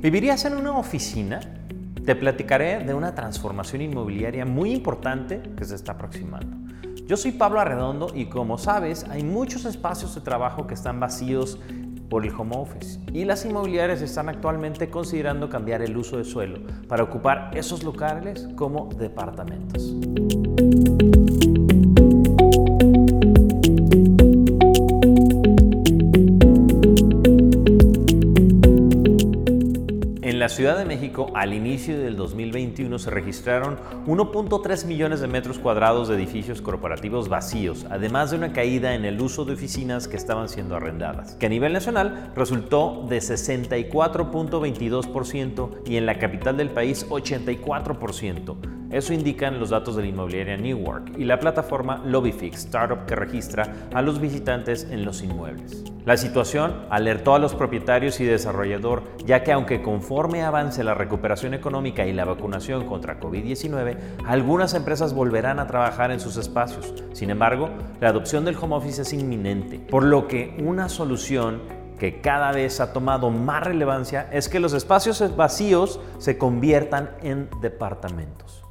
¿Vivirías en una oficina? Te platicaré de una transformación inmobiliaria muy importante que se está aproximando. Yo soy Pablo Arredondo y como sabes, hay muchos espacios de trabajo que están vacíos por el home office y las inmobiliarias están actualmente considerando cambiar el uso de suelo para ocupar esos locales como departamentos. La Ciudad de México, al inicio del 2021, se registraron 1.3 millones de metros cuadrados de edificios corporativos vacíos, además de una caída en el uso de oficinas que estaban siendo arrendadas, que a nivel nacional resultó de 64.22% y en la capital del país 84%. Eso indican los datos de la inmobiliaria Newark y la plataforma LobbyFix, startup que registra a los visitantes en los inmuebles. La situación alertó a los propietarios y desarrollador, ya que aunque conforme avance la recuperación económica y la vacunación contra COVID-19, algunas empresas volverán a trabajar en sus espacios. Sin embargo, la adopción del home office es inminente, por lo que una solución que cada vez ha tomado más relevancia es que los espacios vacíos se conviertan en departamentos.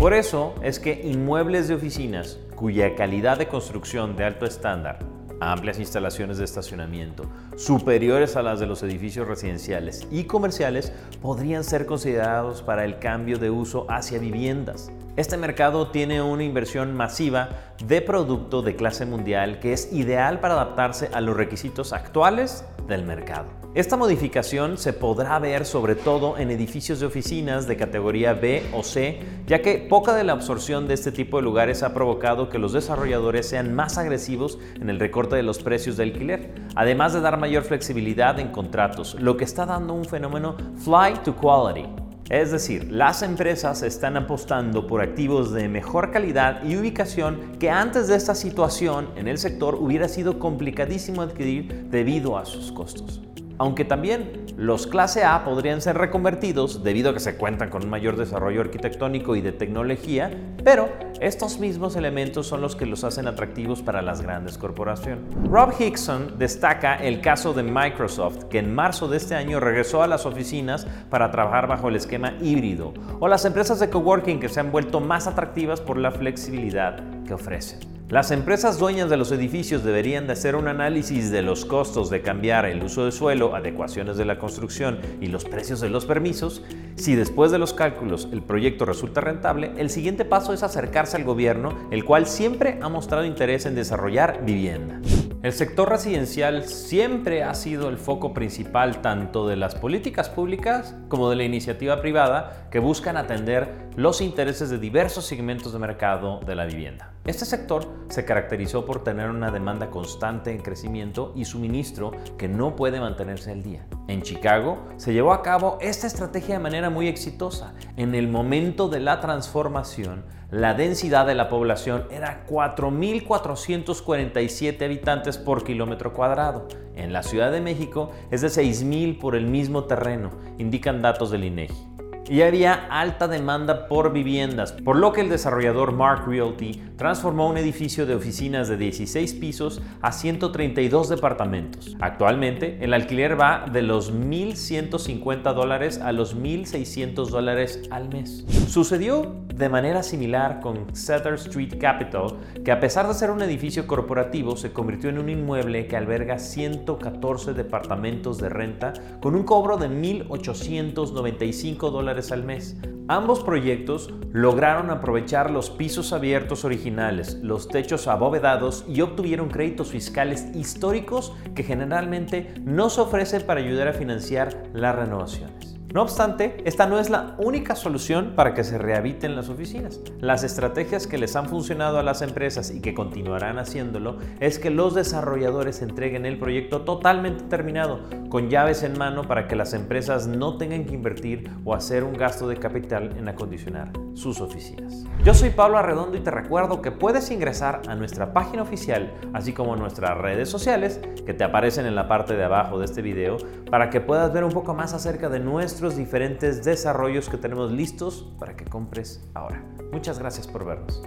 Por eso es que inmuebles de oficinas cuya calidad de construcción de alto estándar, amplias instalaciones de estacionamiento, superiores a las de los edificios residenciales y comerciales, podrían ser considerados para el cambio de uso hacia viviendas. Este mercado tiene una inversión masiva de producto de clase mundial que es ideal para adaptarse a los requisitos actuales del mercado. Esta modificación se podrá ver sobre todo en edificios de oficinas de categoría B o C, ya que poca de la absorción de este tipo de lugares ha provocado que los desarrolladores sean más agresivos en el recorte de los precios de alquiler, además de dar mayor flexibilidad en contratos, lo que está dando un fenómeno fly to quality. Es decir, las empresas están apostando por activos de mejor calidad y ubicación que antes de esta situación en el sector hubiera sido complicadísimo adquirir debido a sus costos aunque también los clase A podrían ser reconvertidos debido a que se cuentan con un mayor desarrollo arquitectónico y de tecnología, pero estos mismos elementos son los que los hacen atractivos para las grandes corporaciones. Rob Hickson destaca el caso de Microsoft, que en marzo de este año regresó a las oficinas para trabajar bajo el esquema híbrido, o las empresas de coworking que se han vuelto más atractivas por la flexibilidad que ofrecen. Las empresas dueñas de los edificios deberían de hacer un análisis de los costos de cambiar el uso de suelo, adecuaciones de la construcción y los precios de los permisos. Si después de los cálculos el proyecto resulta rentable, el siguiente paso es acercarse al gobierno, el cual siempre ha mostrado interés en desarrollar vivienda. El sector residencial siempre ha sido el foco principal tanto de las políticas públicas como de la iniciativa privada que buscan atender los intereses de diversos segmentos de mercado de la vivienda. Este sector se caracterizó por tener una demanda constante en crecimiento y suministro que no puede mantenerse al día. En Chicago se llevó a cabo esta estrategia de manera muy exitosa. En el momento de la transformación, la densidad de la población era 4.447 habitantes por kilómetro cuadrado. En la Ciudad de México es de 6.000 por el mismo terreno, indican datos del INEGI y había alta demanda por viviendas, por lo que el desarrollador Mark Realty transformó un edificio de oficinas de 16 pisos a 132 departamentos. Actualmente, el alquiler va de los 1.150 dólares a los 1.600 dólares al mes. Sucedió de manera similar con Sutter Street Capital, que a pesar de ser un edificio corporativo, se convirtió en un inmueble que alberga 114 departamentos de renta con un cobro de 1.895 dólares al mes. Ambos proyectos lograron aprovechar los pisos abiertos originales, los techos abovedados y obtuvieron créditos fiscales históricos que generalmente no se ofrecen para ayudar a financiar las renovaciones. No obstante, esta no es la única solución para que se rehabiten las oficinas. Las estrategias que les han funcionado a las empresas y que continuarán haciéndolo es que los desarrolladores entreguen el proyecto totalmente terminado, con llaves en mano para que las empresas no tengan que invertir o hacer un gasto de capital en acondicionar sus oficinas. Yo soy Pablo Arredondo y te recuerdo que puedes ingresar a nuestra página oficial, así como nuestras redes sociales, que te aparecen en la parte de abajo de este video, para que puedas ver un poco más acerca de nuestro diferentes desarrollos que tenemos listos para que compres ahora. Muchas gracias por vernos.